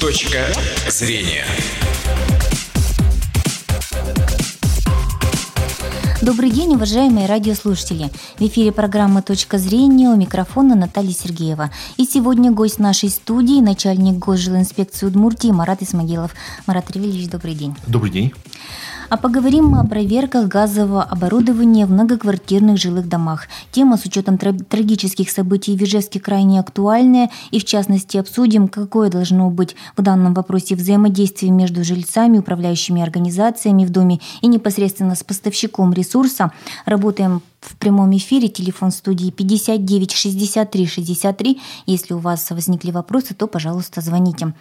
Точка зрения. Добрый день, уважаемые радиослушатели. В эфире программа «Точка зрения» у микрофона Наталья Сергеева. И сегодня гость нашей студии, начальник госжилинспекции Удмуртии Марат Исмагилов. Марат Ревельевич, добрый день. Добрый день. А поговорим мы о проверках газового оборудования в многоквартирных жилых домах. Тема с учетом трагических событий в Ижевске крайне актуальная, и в частности обсудим, какое должно быть в данном вопросе взаимодействие между жильцами, управляющими организациями в доме и непосредственно с поставщиком ресурса. Работаем в прямом эфире. Телефон студии 59 63 63. Если у вас возникли вопросы, то, пожалуйста, звоните.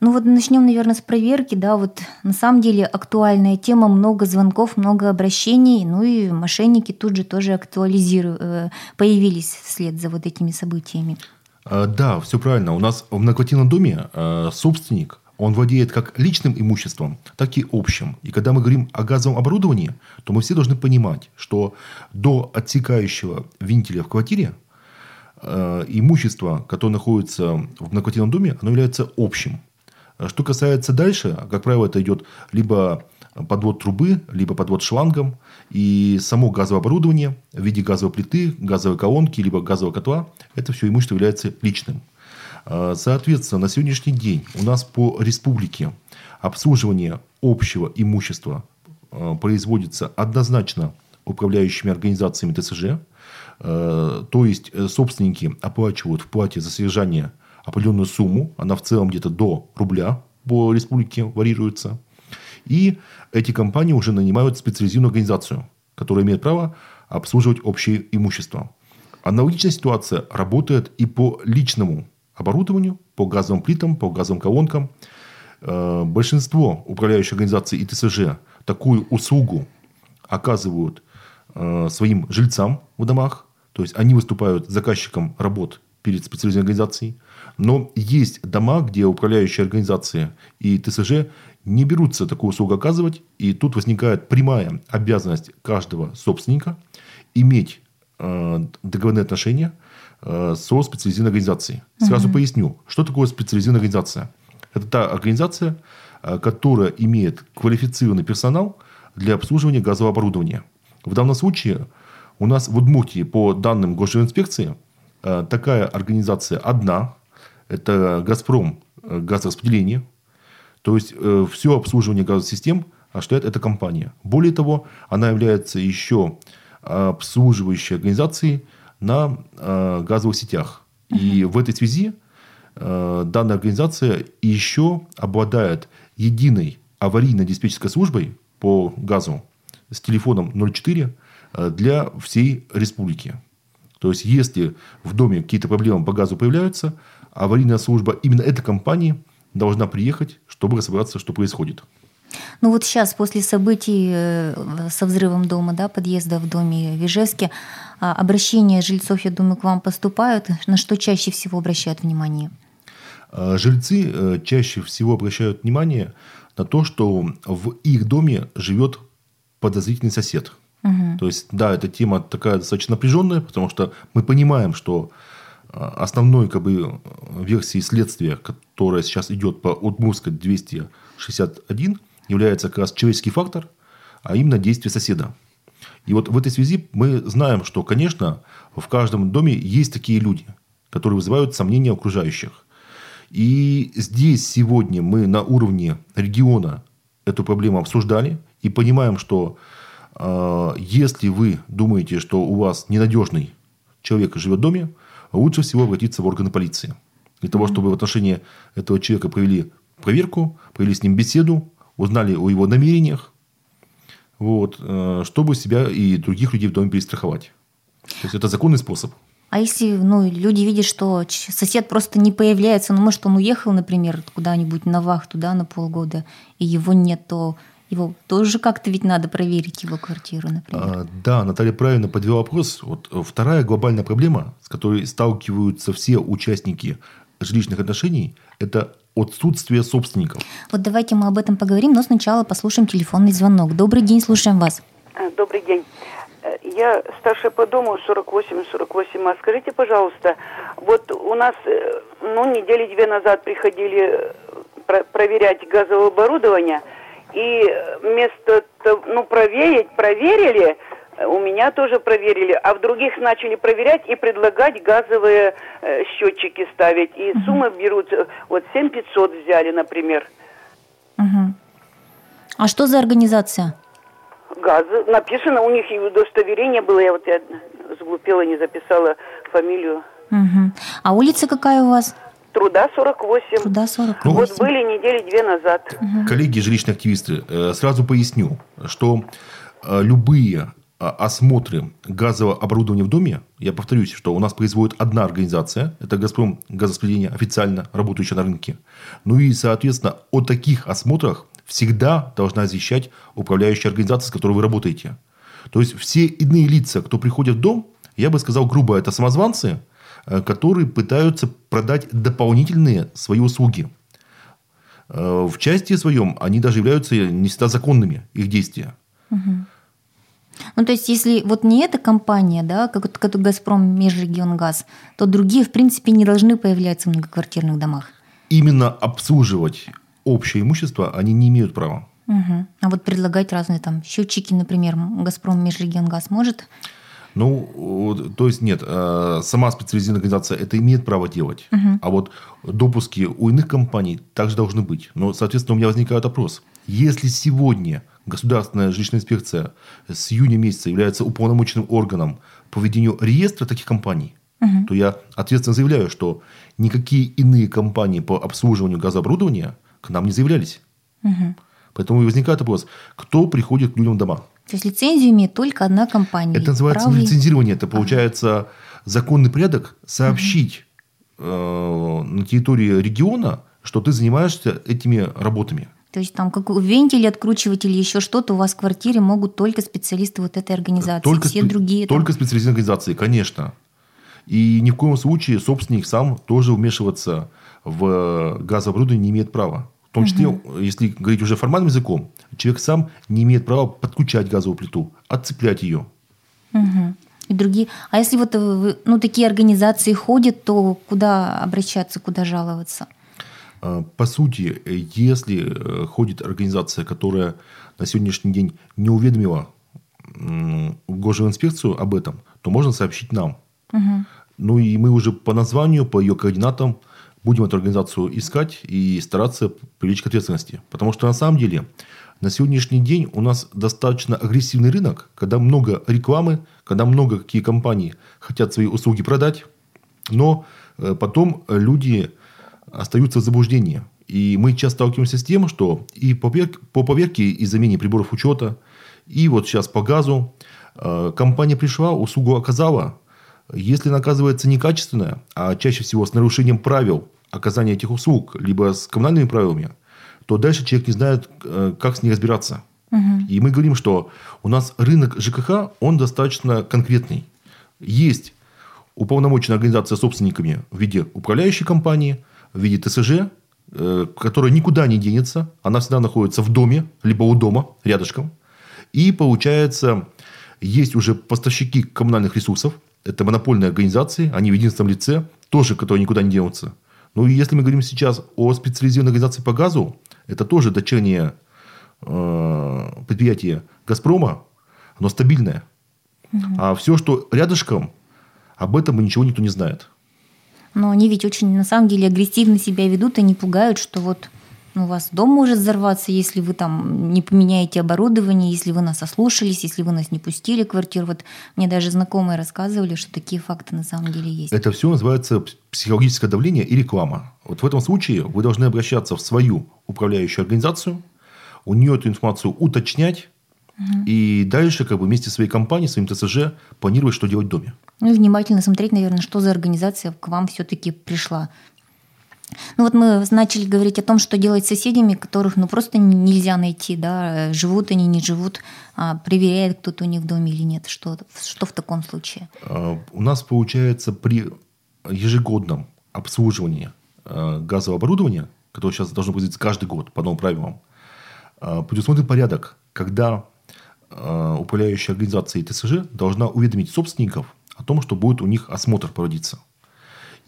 Ну вот начнем, наверное, с проверки, да, вот на самом деле актуальная тема, много звонков, много обращений, ну и мошенники тут же тоже актуализируют, э, появились вслед за вот этими событиями. А, да, все правильно. У нас в многоквартирном доме э, собственник, он владеет как личным имуществом, так и общим. И когда мы говорим о газовом оборудовании, то мы все должны понимать, что до отсекающего вентиля в квартире э, имущество, которое находится в многоквартирном доме, оно является общим. Что касается дальше, как правило, это идет либо подвод трубы, либо подвод шлангом. И само газовое оборудование в виде газовой плиты, газовой колонки, либо газового котла, это все имущество является личным. А, соответственно, на сегодняшний день у нас по республике обслуживание общего имущества а, производится однозначно управляющими организациями ТСЖ. То есть, э, собственники оплачивают в плате за содержание определенную сумму, она в целом где-то до рубля по республике варьируется. И эти компании уже нанимают специализированную организацию, которая имеет право обслуживать общее имущество. Аналогичная ситуация работает и по личному оборудованию, по газовым плитам, по газовым колонкам. Э, большинство управляющих организаций и ТСЖ такую услугу оказывают э, своим жильцам в домах. То есть они выступают заказчиком работ перед специализированной организацией. Но есть дома, где управляющие организации и ТСЖ не берутся такую услугу оказывать. И тут возникает прямая обязанность каждого собственника иметь э, договорные отношения э, со специализированной организацией. Сразу угу. поясню, что такое специализированная организация. Это та организация, э, которая имеет квалифицированный персонал для обслуживания газового оборудования. В данном случае у нас в Удмуртии по данным госжилинспекции такая организация одна, это «Газпром» э, газораспределение. То есть, э, все обслуживание газосистем осуществляет эта компания. Более того, она является еще обслуживающей организацией на э, газовых сетях. И в этой связи данная организация еще обладает единой аварийно-диспетчерской службой по газу с телефоном 04 для всей республики. То есть, если в доме какие-то проблемы по газу появляются, аварийная служба именно этой компании должна приехать, чтобы разобраться, что происходит. Ну вот сейчас, после событий э, со взрывом дома, да, подъезда в доме в Ижевске, а, обращения жильцов, я думаю, к вам поступают. На что чаще всего обращают внимание? А, жильцы э, чаще всего обращают внимание на то, что в их доме живет подозрительный сосед. Угу. То есть, да, эта тема такая достаточно напряженная, потому что мы понимаем, что основной как бы, версией следствия, которая сейчас идет по Удмурской 261, является как раз человеческий фактор, а именно действие соседа. И вот в этой связи мы знаем, что, конечно, в каждом доме есть такие люди, которые вызывают сомнения окружающих. И здесь сегодня мы на уровне региона эту проблему обсуждали и понимаем, что э, если вы думаете, что у вас ненадежный человек живет в доме, лучше всего обратиться в органы полиции. Для того, чтобы в отношении этого человека провели проверку, провели с ним беседу, узнали о его намерениях, вот, э, чтобы себя и других людей в доме перестраховать. То есть, это законный способ. А если ну, люди видят, что сосед просто не появляется, ну, может, он уехал, например, куда-нибудь на вахту, да, на полгода, и его нет, то его тоже как-то ведь надо проверить, его квартиру, например. А, да, Наталья правильно подвела вопрос. Вот э, вторая глобальная проблема, с которой сталкиваются все участники жилищных отношений, это отсутствие собственников. Вот давайте мы об этом поговорим, но сначала послушаем телефонный звонок. Добрый день, слушаем вас. А, добрый день. Э, я старшая по дому 48-48. А скажите, пожалуйста, вот у нас, э, ну, недели две назад приходили про- проверять газовое оборудование. И вместо, того- ну, проверить, проверили, у меня тоже проверили, а в других начали проверять и предлагать газовые э, счетчики ставить. И суммы берут, э, вот 7500 взяли, например. Мгм. А что за организация? Газ. Написано у них и удостоверение было, я вот я заглупела, не записала фамилию. Мгм. А улица какая у вас? Труда 48. Труда 40. Ну, Вот были недели две назад. Коллеги, жилищные активисты, э, сразу поясню, что э, любые а, осмотры газового оборудования в доме, я повторюсь, что у нас производит одна организация, это «Газпром» газораспределение, официально работающая на рынке. Ну и, соответственно, о таких осмотрах всегда должна извещать управляющая организация, с которой вы работаете. То есть, все иные лица, кто приходит в дом, я бы сказал грубо, это самозванцы, э, которые пытаются продать дополнительные свои услуги. Э, В части своем они даже являются не всегда законными, их действия. Ну, то есть, если вот не эта компания, да, как, как «Газпром» Межрегионгаз, то другие, в принципе, не должны появляться в многоквартирных домах. Именно обслуживать общее имущество они не имеют права. Мгм. А вот предлагать разные там счетчики, например, «Газпром» Межрегионгаз может? Ну, то есть нет, э, сама специализированная организация это имеет право делать, а вот допуски у иных компаний также должны быть. Но, соответственно, у меня возникает вопрос: если сегодня государственная жилищная инспекция с июня месяца является уполномоченным органом по ведению реестра таких компаний, то я ответственно заявляю, что никакие иные компании по обслуживанию газооборудования к нам не заявлялись. Поэтому и возникает вопрос, кто приходит к людям в дома. То есть лицензию имеет только одна компания. Это называется и- лицензирование, это получается законный порядок сообщить э, на территории региона, что ты занимаешься этими работами. То есть там как вентиль, откручиватель, еще что-то у вас в квартире могут только специалисты вот этой организации. Все спе- другие там- только специализированные организации, конечно. И ни в коем случае собственник сам тоже вмешиваться в газооборудование не имеет права. В том числе, если говорить уже формальным языком, человек сам не имеет права подключать газовую плиту, отцеплять ее. Мгм. И другие. А если вот э, ну, такие организации ходят, то куда обращаться, куда жаловаться? А, По сути, если э, ходит организация, которая на сегодняшний день не уведомила м, госинспекцию об этом, то можно сообщить нам. Ну и мы уже по названию, по ее координатам будем эту организацию искать и стараться привлечь к ответственности. Потому что на самом деле на сегодняшний день у нас достаточно агрессивный рынок, когда много рекламы, когда много какие компании хотят свои услуги продать, но э, потом люди остаются в заблуждении. И мы часто сталкиваемся с тем, что и по поверке и замене приборов учета, и вот сейчас по газу э, компания пришла, услугу оказала. Если она оказывается некачественная, а чаще всего с нарушением правил оказания этих услуг, либо с коммунальными правилами, то дальше человек не знает, э, как с ней разбираться. И мы говорим, что у нас рынок ЖКХ, он достаточно конкретный. Есть уполномоченная организация собственниками в виде управляющей компании, в виде ТСЖ, э, которая никуда не денется. Она всегда находится в доме, либо у дома, рядышком. И получается, есть уже поставщики коммунальных ресурсов. Это монопольные организации, они в единственном лице, тоже, которые никуда не денутся. Ну и если мы говорим сейчас о специализированной организации по газу, это тоже дочернее э, предприятие «Газпрома», оно стабильное. А все, что рядышком, об этом ничего никто не знает. Но они ведь очень, на самом деле, агрессивно себя ведут и не пугают, что вот у вас дом может взорваться, если вы там не поменяете оборудование, если вы нас ослушались, если вы нас не пустили в квартиру. Вот мне даже знакомые рассказывали, что такие факты на самом деле есть. Это все называется психологическое давление и реклама. Вот в этом случае вы должны обращаться в свою управляющую организацию, у нее эту информацию уточнять, и дальше как бы вместе со своей компанией, своим ТСЖ планировать, что делать в доме. Ну и внимательно смотреть, наверное, что за организация к вам все-таки пришла. Ну вот мы начали говорить о том, что делать с соседями, которых ну просто нельзя найти, да, живут они, не живут, а проверяет кто-то у них в доме или нет, что, что в таком случае. А, У нас получается при ежегодном обслуживании а, газового оборудования, которое сейчас должно производиться каждый год по новым правилам, а, предусмотрен порядок, когда управляющая организация ТСЖ должна уведомить собственников о том, что будет у них осмотр проводиться.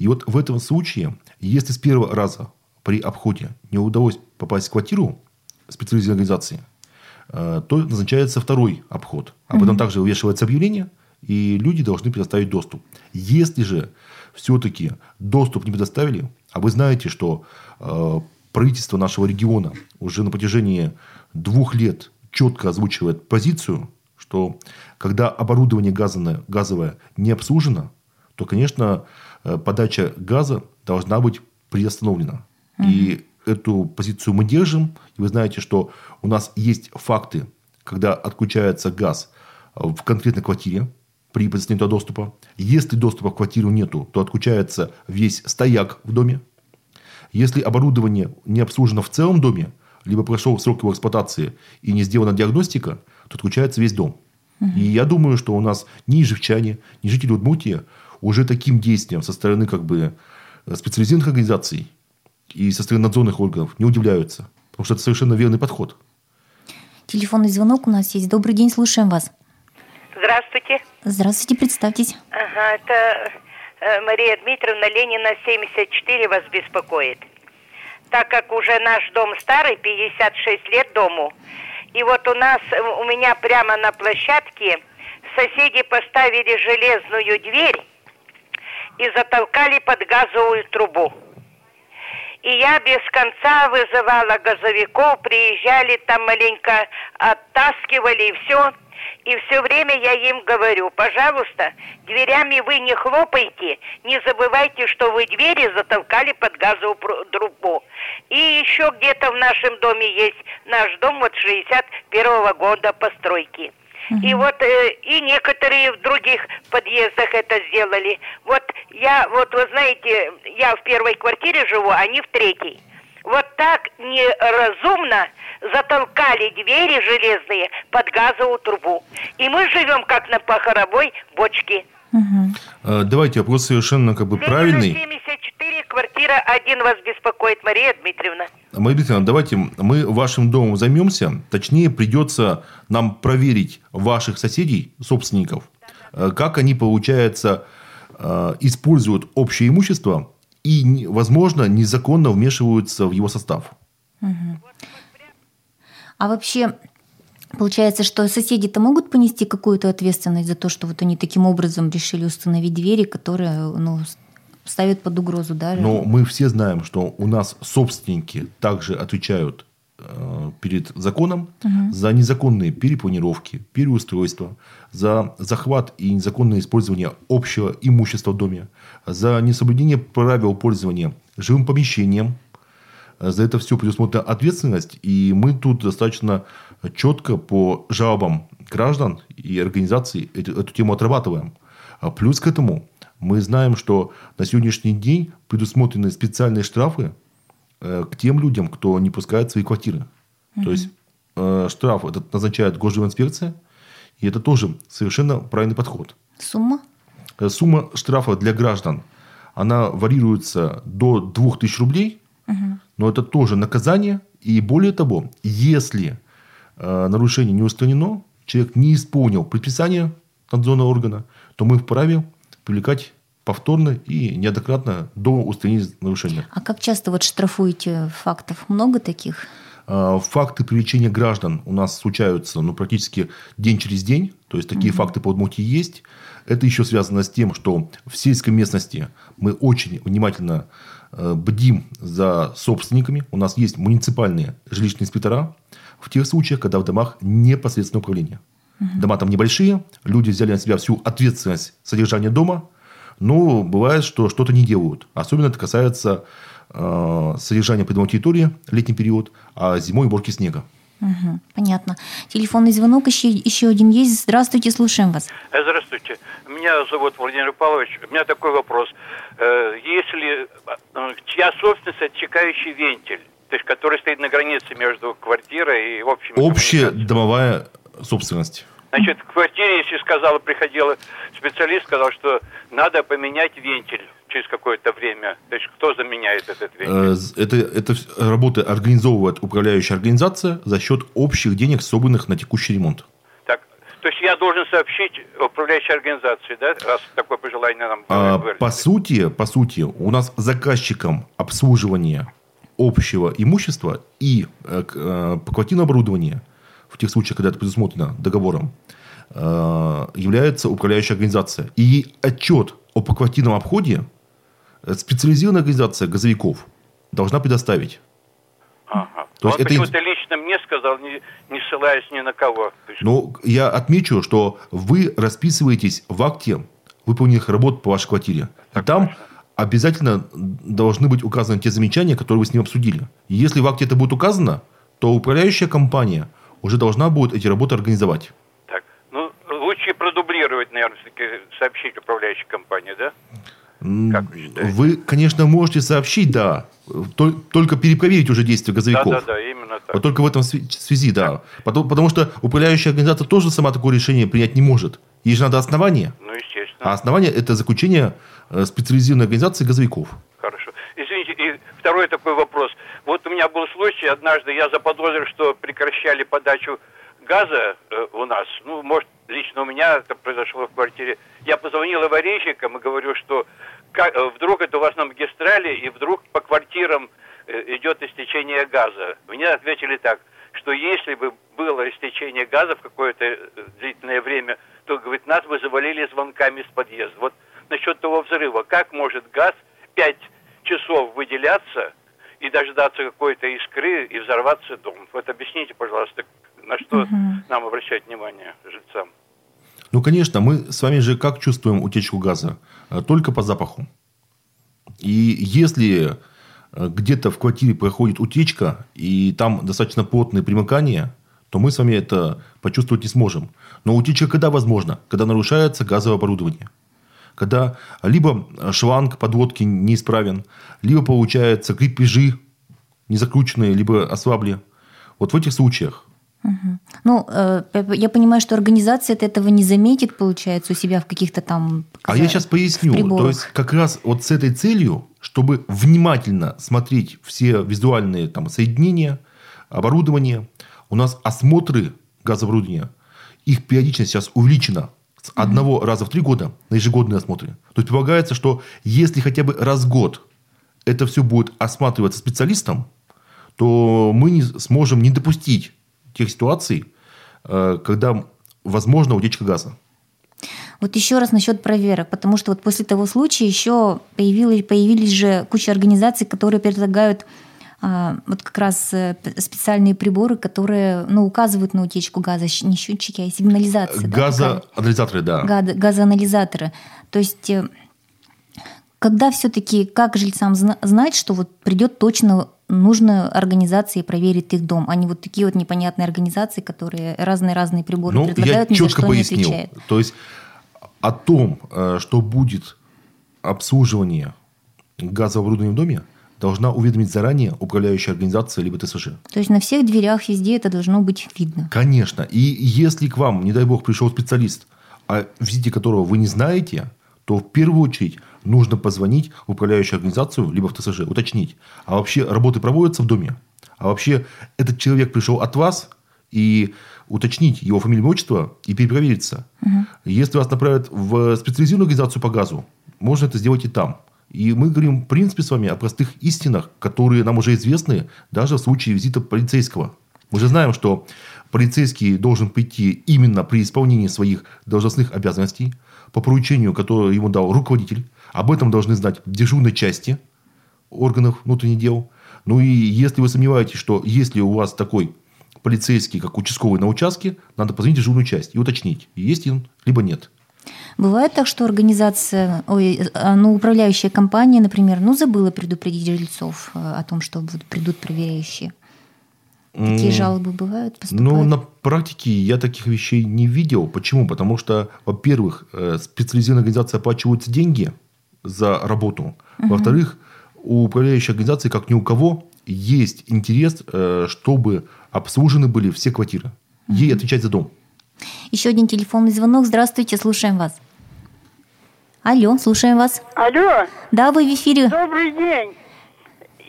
И вот в этом случае, если с первого раза при обходе не удалось попасть в квартиру специализированной организации, э, то назначается второй обход. А потом также вывешивается объявление, и люди должны предоставить доступ. Если же все-таки доступ не предоставили, а вы знаете, что э, правительство нашего региона уже на протяжении двух лет четко озвучивает позицию, что когда оборудование газовое, газовое не обслужено, то, конечно, подача газа должна быть приостановлена. Угу. И эту позицию мы держим. И вы знаете, что у нас есть факты, когда отключается газ в конкретной квартире при предоставлении доступа. Если доступа в квартиру нету, то отключается весь стояк в доме. Если оборудование не обслужено в целом доме, либо прошел срок его эксплуатации и не сделана диагностика, то отключается весь дом. Угу. И я думаю, что у нас ни живчане, ни жители Удмуртии уже таким действием со стороны как бы специализированных организаций и со стороны надзорных органов не удивляются. Потому что это совершенно верный подход. Телефонный звонок у нас есть. Добрый день, слушаем вас. Здравствуйте. Здравствуйте, представьтесь. Ага, это э, Мария Дмитриевна Ленина, 74 вас беспокоит. Так как уже наш дом старый, 56 лет дому, и вот у нас, у меня прямо на площадке соседи поставили железную дверь и затолкали под газовую трубу. И я без конца вызывала газовиков, приезжали там маленько, оттаскивали и все. И все время я им говорю, пожалуйста, дверями вы не хлопайте, не забывайте, что вы двери затолкали под газовую трубу. И еще где-то в нашем доме есть наш дом вот 61 -го года постройки. И вот э, и некоторые в других подъездах это сделали. Вот я, вот вы знаете, я в первой квартире живу, они в третьей. Вот так неразумно затолкали двери железные под газовую трубу. И мы живем как на похоровой бочке. Угу. Давайте вопрос совершенно как бы правильный. 74, квартира 1 вас беспокоит, Мария Дмитриевна. Мария Дмитриевна, давайте мы вашим домом займемся. Точнее, придется нам проверить ваших соседей, собственников, да. как они, получается, э, используют общее имущество и, возможно, незаконно вмешиваются в его состав. А вообще, получается, что соседи-то могут понести какую-то ответственность за то, что вот они таким образом решили установить двери, которые ну, ставят под угрозу, да? Но мы все знаем, что у нас собственники также отвечают э, перед законом угу. за незаконные перепланировки, переустройства, за захват и незаконное использование общего имущества в доме, за несоблюдение правил пользования жилым помещением, за это все предусмотрена ответственность, и мы тут достаточно четко по жалобам граждан и организаций эту, эту тему отрабатываем. А плюс к этому мы знаем, что на сегодняшний день предусмотрены специальные штрафы э, к тем людям, кто не пускает свои квартиры. Угу. То есть э, штраф этот назначает госживинспекция, и это тоже совершенно правильный подход. Сумма? Э, сумма штрафа для граждан, она варьируется до 2000 рублей, угу. но это тоже наказание. И более того, если э, нарушение не устранено, человек не исполнил предписание надзорного органа, то мы вправе привлекать повторно и неоднократно до устранения нарушения. А как часто вот штрафуете фактов? Много таких? Э, факты привлечения граждан у нас случаются ну, практически день через день. То есть, такие угу. факты по Удмуртии есть. Это еще связано с тем, что в сельской местности мы очень внимательно Э, бдим за собственниками. У нас есть муниципальные жилищные инспектора в тех случаях, когда в домах непосредственное управление. Угу. Дома там небольшие, люди взяли на себя всю ответственность содержания дома, но бывает, что что-то не делают. Особенно это касается э, содержания придомовой территории, летний период, а зимой уборки снега. Угу, понятно. Телефонный звонок еще, еще один есть. Здравствуйте, слушаем вас. Здравствуйте. Меня зовут Владимир Павлович. У меня такой вопрос. Э, если э, чья собственность отчекающий вентиль, то есть который стоит на границе между квартирой и общим... Общая домовая собственность. Значит, в квартире, если сказала, приходила специалист, сказал, что надо поменять вентиль через какое-то время. То есть кто заменяет этот вентиль? Э, это, это работы организовывает управляющая организация за счет общих денег, собранных на текущий ремонт. Так, то есть я должен сообщить управляющей организации, да, раз такое пожелание нам а, По сути, по сути, у нас заказчиком обслуживания общего имущества и э, э, поквартирное оборудование, в тех случаях, когда это предусмотрено договором, э, является управляющая организация. И отчет о поквартирном обходе э, специализированная организация газовиков должна предоставить. Ага. То есть Он это почему-то лично мне сказал, не, не ссылаясь ни на кого. Но я отмечу, что вы расписываетесь в акте выполненных работ по вашей квартире. И там обязательно должны быть указаны те замечания, которые вы с ним обсудили. Если в акте это будет указано, то управляющая компания уже должна будет эти работы организовать. так. Ну, лучше продублировать, наверное, все-таки сообщить управляющей компании, да? Как вы? Вы, конечно, можете сообщить, да, тол- только перепроверить уже действия газовиков. Да, да, да, именно так. Вот только в этом связи, да. Потому, потому что управляющая организация тоже сама такое решение принять не может. Ей же надо основание. Ну, естественно. А основание – это заключение э, специализированной организации газовиков. Хорошо. Извините, и второй такой вопрос. Вот у меня был случай, однажды я заподозрил, что прекращали подачу газа э, у нас. Ну, может, лично у меня это произошло в квартире. Я позвонил аварийщикам и говорю, что как- э, вдруг это у вас на магистрали, и вдруг по квартирам э, идет истечение газа. Мне ответили так, что если бы было истечение газа в какое-то э, длительное время, то, говорит, нас бы завалили звонками с подъезда. Вот насчет того взрыва. Как может газ 5 часов выделяться и дождаться какой-то искры и взорваться дом? Вот объясните, пожалуйста, на что нам обращать внимание жильцам? Ну, конечно, мы с вами же как чувствуем утечку газа? Э, Только по запаху. И если э, где-то в квартире проходит утечка, и там достаточно плотные примыкания, то мы с вами это почувствовать не сможем. Но утечка когда возможно? Когда нарушается газовое оборудование. Когда либо шланг подводки неисправен, либо получается крепежи не закрученные, либо ослабли. Вот в этих случаях Ну, э, я понимаю, что организация этого не заметит, получается, у себя в каких-то там... А я сейчас поясню. То есть, как раз вот с этой целью, чтобы внимательно смотреть все визуальные там, соединения, оборудование, у нас осмотры газооборудования, их периодичность сейчас увеличена с одного раза в три года на ежегодные осмотры. То есть, предполагается, что если хотя бы раз в год это все будет осматриваться специалистом, то мы не сможем не допустить тех ситуаций, э, когда возможна утечка газа. Вот еще раз насчет проверок, потому что вот после того случая еще появились, появились же куча организаций, которые предлагают вот как раз э, специальные приборы, которые ну, указывают на утечку газа, не счетчики, а сигнализация. да? Газоанализаторы, да. Гад- газоанализаторы. То есть э, когда все-таки, как жильцам зна- знать, что вот придет точно нужная организация и проверит их дом, а не вот такие вот непонятные организации, которые разные-разные приборы Ну, я предлагают, за четко пояснил. отвечают. То есть о том, э, что будет обслуживание газооборудования в доме, должна уведомить заранее управляющая организация либо ТСЖ. То есть на всех дверях везде это должно быть видно. Конечно. И если к вам, не дай бог, пришел специалист, о визите которого вы не знаете, то в первую очередь нужно позвонить в управляющую организацию либо в ТСЖ, уточнить, а вообще работы проводятся в доме? А вообще этот человек пришел от вас и уточнить его фамилию, отчество и перепровериться. Если вас направят в специализированную организацию по газу, можно это сделать и там. И мы говорим, в принципе, с вами о простых истинах, которые нам уже известны даже в случае визита полицейского. Мы же знаем, что полицейский должен прийти именно при исполнении своих должностных обязанностей по поручению, которое ему дал руководитель. Об этом должны знать в дежурной части органов внутренних дел. Ну и если вы сомневаетесь, что если у вас такой полицейский, как участковый на участке, надо позвонить в дежурную часть и уточнить, есть он, либо нет. Бывает так, что организация, ой, ну, управляющая компания, например, ну, забыла предупредить жильцов э, о том, что придут проверяющие. Такие М, жалобы бывают, поступают? Ну, на практике я таких вещей не видел. Почему? Потому что, во-первых, э, специализированная организация оплачиваются деньги за работу. Во-вторых, у управляющей организации, как ни у кого, есть интерес, э, чтобы обслужены были все квартиры. Ей отвечать за дом. Еще один телефонный звонок. Здравствуйте, слушаем вас. Алло, слушаем вас. Алло, Да, вы в эфире. добрый день.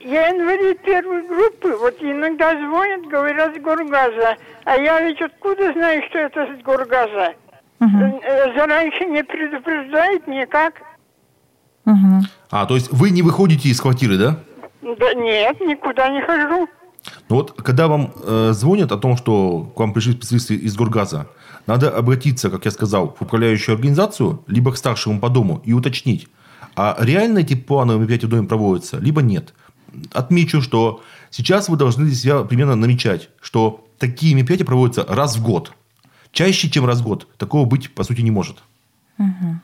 Я инвалид первой группы. Вот иногда звонят, говорят с Горгаза. А я ведь откуда знаю, что это с Горгаза? Э, Зараньше не предупреждает никак. Мгм. А, то есть вы не выходите из квартиры, да? Да нет, никуда не хожу. Ну вот, когда вам э, звонят о том, что к вам пришли специалисты из Горгаза, надо обратиться, как я сказал, в управляющую организацию, либо к старшему по дому и уточнить, а реально эти плановые мероприятия в доме проводятся, либо нет. Отмечу, что сейчас вы должны для себя примерно намечать, что такие мероприятия проводятся раз в год. Чаще, чем раз в год. Такого быть, по сути, не может. Угу.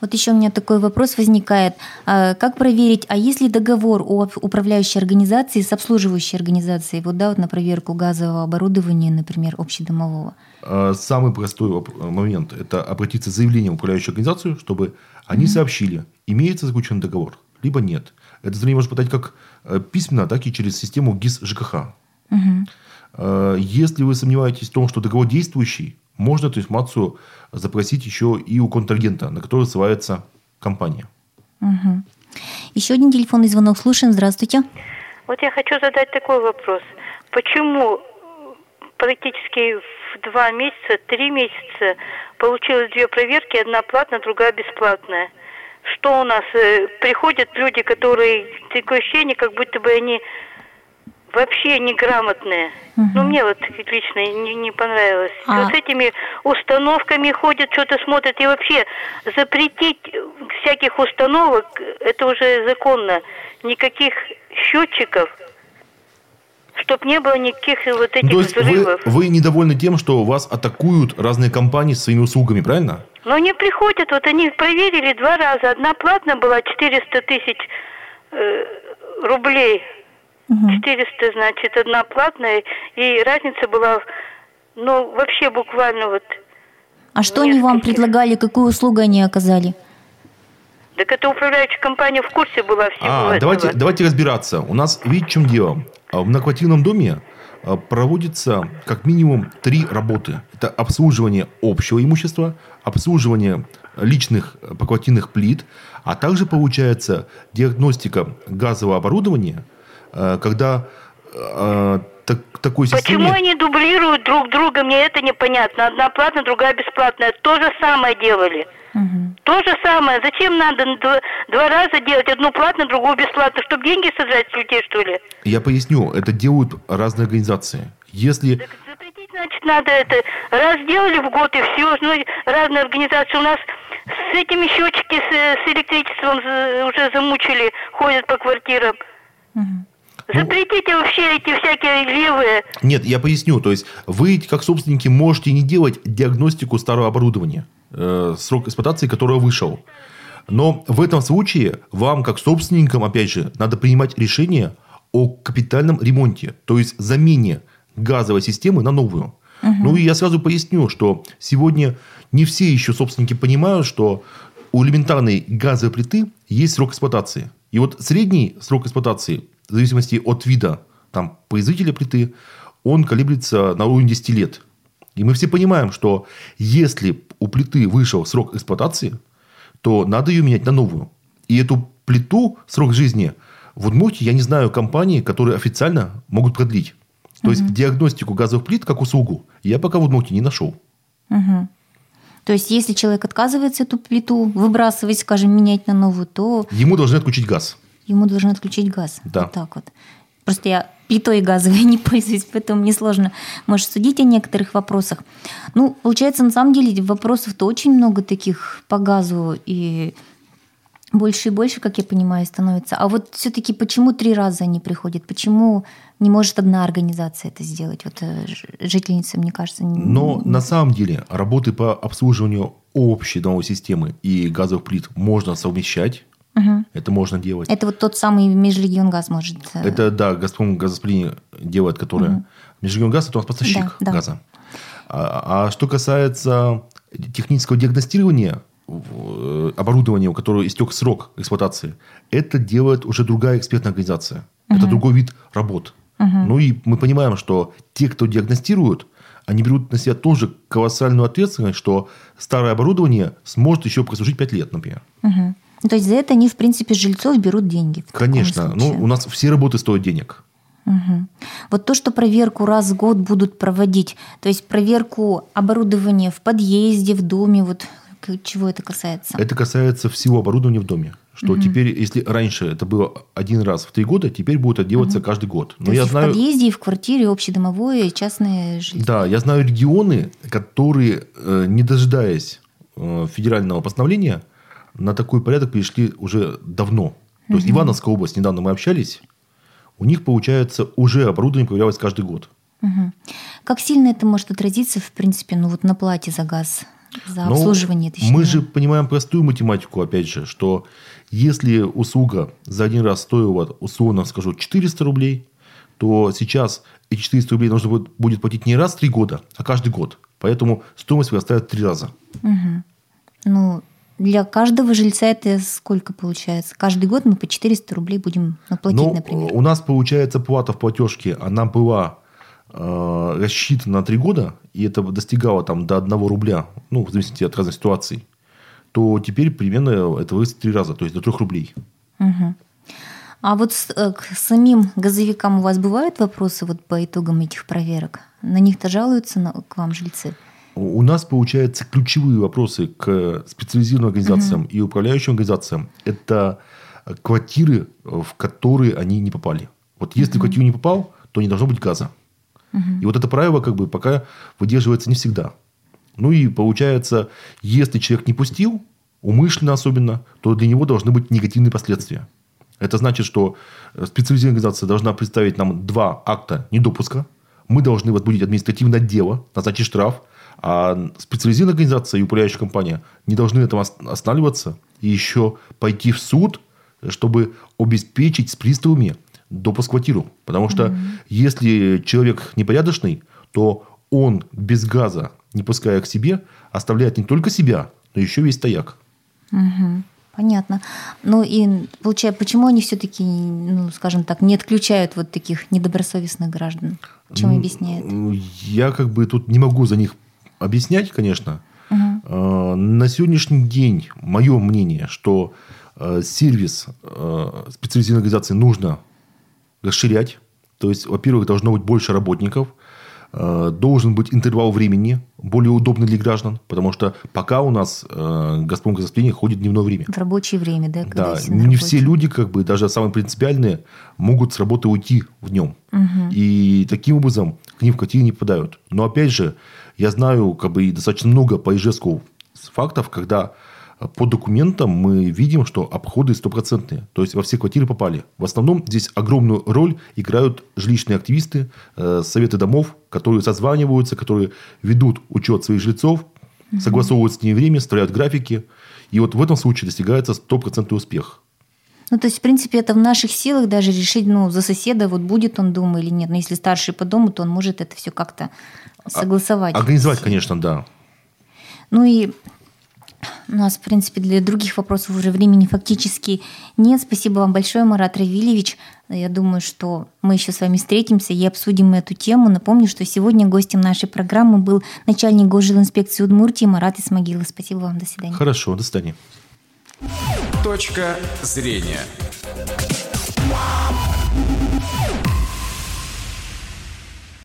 Вот еще у меня такой вопрос возникает. А как проверить, а есть ли договор о управляющей организации с обслуживающей организацией, вот, да, вот на проверку газового оборудования, например, общедомового? А, самый простой момент – это обратиться с заявлением в управляющую организацию, чтобы они mm-hmm. сообщили, имеется заключен договор, либо нет. Это заявление может подать как э, письменно, так и через систему ГИС ЖКХ. Mm-hmm. Если вы сомневаетесь в том, что договор действующий, можно эту информацию запросить еще и у контрагента, на который ссылается компания. Угу. Еще один телефонный звонок. Слушаем. Здравствуйте. Вот я хочу задать такой вопрос. Почему практически в два месяца, три месяца получилось две проверки, одна платная, другая бесплатная? Что у нас? Э, приходят люди, которые такое ощущение, как будто бы они вообще неграмотные. Угу. Ну, мне вот лично не, не понравилось. А... Вот с этими установками ходят, что-то смотрят. И вообще запретить всяких установок, это уже законно. Никаких счетчиков, чтобы не было никаких вот этих То есть взрывов. Вы, вы недовольны тем, что вас атакуют разные компании своими услугами, правильно? Но они приходят, вот они проверили два раза. Одна платная была 400 тысяч э, рублей – Угу. 400, значит, одна платная, и разница была, ну, вообще буквально вот... А что они вам предлагали, какую услугу они оказали? Так это управляющая компания в курсе была всего а, этого. Давайте, давайте разбираться. У нас, видите, в чем дело? А в многоквартирном доме а, проводится как минимум три работы. Это обслуживание общего имущества, обслуживание личных поквартирных плит, а также получается диагностика газового оборудования – Э, когда э, так, такой системе... Почему они дублируют друг друга, мне это непонятно. Одна платная, другая бесплатная. То же самое делали. Угу. То же самое. Зачем надо два, два раза делать одну платную, другую бесплатную, чтобы деньги сажать с людей, что ли? Я поясню. Это делают разные организации. Если... Так запретить, значит, надо это. Раз сделали в год и все. Ну, разные организации у нас с этими счетчики с, с электричеством уже замучили, ходят по квартирам. Угу. Запретите вообще эти всякие левые. Нет, я поясню. То есть, вы, как собственники, можете не делать диагностику старого оборудования, э, срок эксплуатации которого вышел. Но в этом случае вам, как собственникам, опять же, надо принимать решение о капитальном ремонте, то есть замене газовой системы на новую. Угу. Ну и я сразу поясню, что сегодня не все еще собственники понимают, что у элементарной газовой плиты есть срок эксплуатации. И вот средний срок эксплуатации в зависимости от вида там, производителя плиты, он колеблется на уровне 10 лет. И мы все понимаем, что если у плиты вышел срок эксплуатации, то надо ее менять на новую. И эту плиту, срок жизни, в Удмуртии, я не знаю компании, которые официально могут продлить. То угу. есть, диагностику газовых плит как услугу я пока в Удмуртии не нашел. Угу. То есть, если человек отказывается эту плиту выбрасывать, скажем, менять на новую, то... Ему должны отключить газ ему должны отключить газ. Да. Вот так вот. Просто я плитой газовой не пользуюсь, поэтому мне сложно, может, судить о некоторых вопросах. Ну, получается, на самом деле вопросов-то очень много таких по газу, и больше и больше, как я понимаю, становится. А вот все-таки почему три раза они приходят? Почему не может одна организация это сделать? Вот э, жительница, мне кажется, не... Но на самом деле работы по обслуживанию общей домовой системы и газовых плит можно совмещать Угу. Это можно делать. Это вот тот самый межрегион газ может... Э, это, да, Газпром газоспрение делает, который... Угу. Межрегион газ – это у нас поставщик да, газа. А, а что касается технического диагностирования э, оборудования, у которого истек срок эксплуатации, это делает уже другая экспертная организация. Угу. Это другой вид работ. Угу. Ну и мы понимаем, что те, кто диагностируют, они берут на себя тоже колоссальную ответственность, что старое оборудование сможет еще прослужить 5 лет, например. Угу. Ну, то есть за это они, в принципе, жильцов берут деньги. Конечно. Ну, у нас все работы стоят денег. Угу. Вот то, что проверку раз в год будут проводить, то есть проверку оборудования в подъезде, в доме, вот чего это касается? Это касается всего оборудования в доме. что угу. теперь, если раньше это было один раз в три года, теперь будет это делаться угу. каждый год. Но То я есть знаю... в подъезде, и в квартире, общедомовое, частные жилье. Да, я знаю регионы, которые, э, не дожидаясь э, федерального постановления, на такой порядок перешли уже давно. То есть Ивановская область, недавно мы общались, у них, получается, уже оборудование появлялось каждый год. Угу. Как сильно это может отразиться, в принципе, ну вот на плате за газ, за ну, обслуживание? Точнее? Мы же понимаем простую математику, опять же, что если услуга за один раз стоила, условно скажу, 400 рублей, то сейчас эти 400 рублей нужно будет платить не раз в три года, а каждый год. Поэтому стоимость вырастает в три раза. Угу. Ну, для каждого жильца это сколько получается? Каждый год мы по 400 рублей будем платить, ну, например. У нас получается плата в платежке, она была э, рассчитана на три года, и это достигало там до 1 рубля, ну, в зависимости от разных ситуаций, то теперь примерно это вырастет в три раза, то есть до 3 рублей. Угу. А вот с, э, к самим газовикам у вас бывают вопросы вот по итогам этих проверок? На них-то жалуются на, к вам жильцы? У нас, получается, ключевые вопросы к специализированным организациям угу. и управляющим организациям – это квартиры, в которые они не попали. Вот если угу. в квартиру не попал, то не должно быть газа. Угу. И вот это правило как бы пока выдерживается не всегда. Ну и получается, если человек не пустил, умышленно особенно, то для него должны быть негативные последствия. Это значит, что специализированная организация должна представить нам два акта недопуска. Мы должны возбудить административное дело, назначить штраф, а специализированная организация и управляющая компания не должны этом останавливаться и еще пойти в суд, чтобы обеспечить с приставами допуск в квартиру. Потому что mm-hmm. если человек непорядочный, то он без газа, не пуская к себе, оставляет не только себя, но еще весь стояк. Угу. Понятно. Ну и получается, почему они все-таки, ну, скажем так, не отключают вот таких недобросовестных граждан? Чем объясняют? Я как бы тут не могу за них объяснять, конечно. Угу. На сегодняшний день мое мнение, что э, сервис э, специализированной организации нужно расширять. То есть, во-первых, должно быть больше работников. Должен быть интервал времени более удобный для граждан, потому что пока у нас Газпром газоснабжение ходит дневное время. В рабочее время, да? Да, не все люди, как бы, даже самые принципиальные, могут с работы уйти в нем. Угу. И таким образом к ним в квартиры не попадают. Но опять же, я знаю как бы, достаточно много по Ижевску фактов, когда э, по документам мы видим, что обходы стопроцентные. То есть, во все квартиры попали. В основном здесь огромную роль играют жилищные активисты, э, советы домов, которые созваниваются, которые ведут учет своих жильцов, угу. согласовывают с ними время, строят графики. И вот в этом случае достигается стопроцентный успех. Ну, то есть, в принципе, это в наших силах даже решить, ну, за соседа, вот будет он дома или нет. Но если старший по дому, то он может это все как-то согласовать. Организовать, конечно, да. Ну и у нас, в принципе, для других вопросов уже времени фактически нет. Спасибо вам большое, Марат Равильевич. Я думаю, что мы еще с вами встретимся и обсудим эту тему. Напомню, что сегодня гостем нашей программы был начальник госжилинспекции Удмуртии Марат Исмагилов. Спасибо вам. До свидания. Хорошо, до свидания. Точка зрения.